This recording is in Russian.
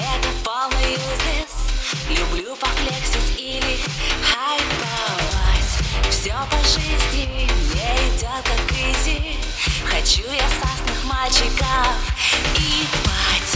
Это полный юзис Люблю пофлексить или хайповать. Все по жизни мне идет как изи. Хочу я сасных мальчиков и пать